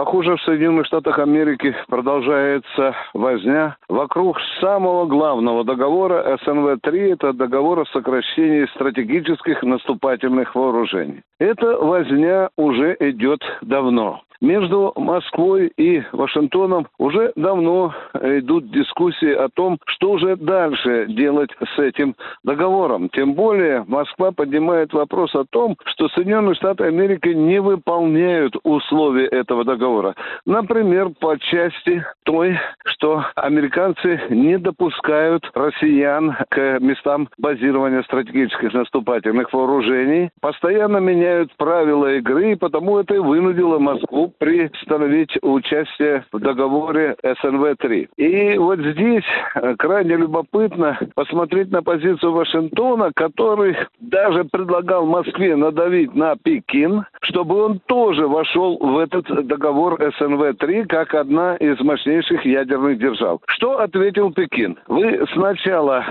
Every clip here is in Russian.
Похоже, в Соединенных Штатах Америки продолжается возня вокруг самого главного договора СНВ-3. Это договор о сокращении стратегических наступательных вооружений. Эта возня уже идет давно. Между Москвой и Вашингтоном уже давно идут дискуссии о том, что же дальше делать с этим договором. Тем более Москва поднимает вопрос о том, что Соединенные Штаты Америки не выполняют условия этого договора. Например, по части той, что американцы не допускают россиян к местам базирования стратегических наступательных вооружений, постоянно меняют правила игры, и потому это и вынудило Москву пристановить участие в договоре СНВ-3. И вот здесь э, крайне любопытно посмотреть на позицию Вашингтона, который даже предлагал Москве надавить на Пекин, чтобы он тоже вошел в этот договор СНВ-3 как одна из мощнейших ядерных держав. Что ответил Пекин? Вы сначала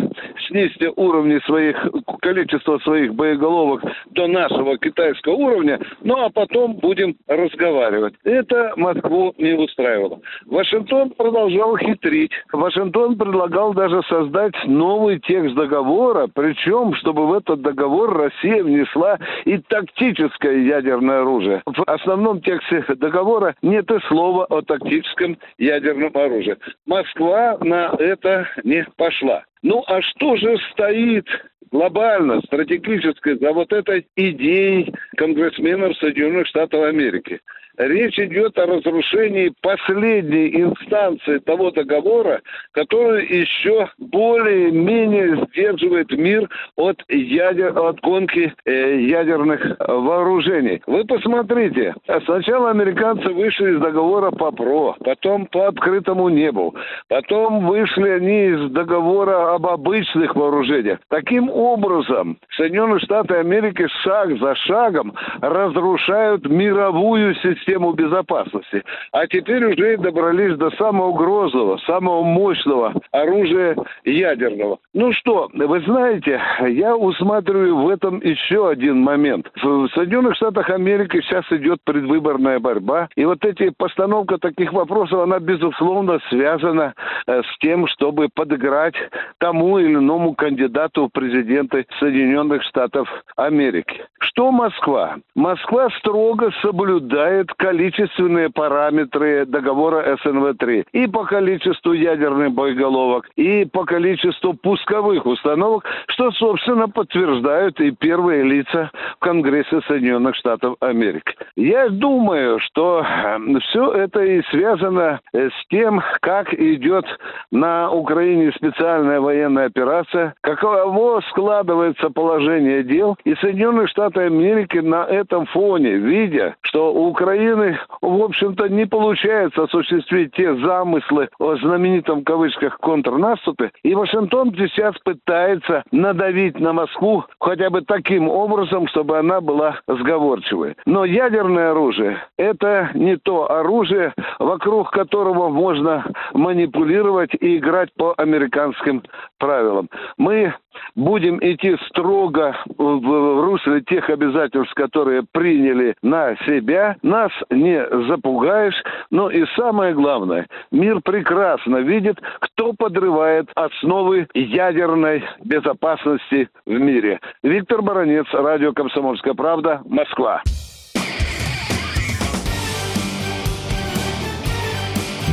снизьте уровни своих, количество своих боеголовок до нашего китайского уровня, ну а потом будем разговаривать. Это Москву не устраивало. Вашингтон продолжал хитрить. Вашингтон предлагал даже создать новый текст договора, причем, чтобы в этот договор Россия внесла и тактическое ядерное оружие. В основном тексте договора нет и слова о тактическом ядерном оружии. Москва на это не пошла. Ну а что же стоит глобально, стратегически за вот этой идеей конгрессменов Соединенных Штатов Америки? Речь идет о разрушении последней инстанции того договора, который еще более-менее сдерживает мир от, ядер, от гонки э, ядерных вооружений. Вы посмотрите, сначала американцы вышли из договора по ПРО, потом по открытому небу, потом вышли они из договора об обычных вооружениях. Таким образом, Соединенные Штаты Америки шаг за шагом разрушают мировую систему систему безопасности. А теперь уже добрались до самого грозного, самого мощного оружия ядерного. Ну что, вы знаете, я усматриваю в этом еще один момент. В Соединенных Штатах Америки сейчас идет предвыборная борьба, и вот эти постановка таких вопросов, она безусловно связана э, с тем, чтобы подыграть тому или иному кандидату в президенты Соединенных Штатов Америки. Что Москва? Москва строго соблюдает количественные параметры договора СНВ-3 и по количеству ядерных боеголовок, и по количеству пусковых установок, что, собственно, подтверждают и первые лица в Конгрессе Соединенных Штатов Америки. Я думаю, что эм, все это и связано э, с тем, как идет на Украине специальная военная операция, каково складывается положение дел, и Соединенные Штаты Америки на этом фоне, видя, что у Украины в общем-то, не получается осуществить те замыслы о знаменитом в кавычках контрнаступе. И Вашингтон сейчас пытается надавить на Москву хотя бы таким образом, чтобы она была сговорчивой. Но ядерное оружие – это не то оружие, вокруг которого можно манипулировать и играть по американским правилам. Мы будем идти строго в русле тех обязательств, которые приняли на себя. Нас не запугаешь. Но и самое главное, мир прекрасно видит, кто подрывает основы ядерной безопасности в мире. Виктор Баранец, радио «Комсомольская правда», Москва.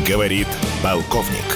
Говорит полковник.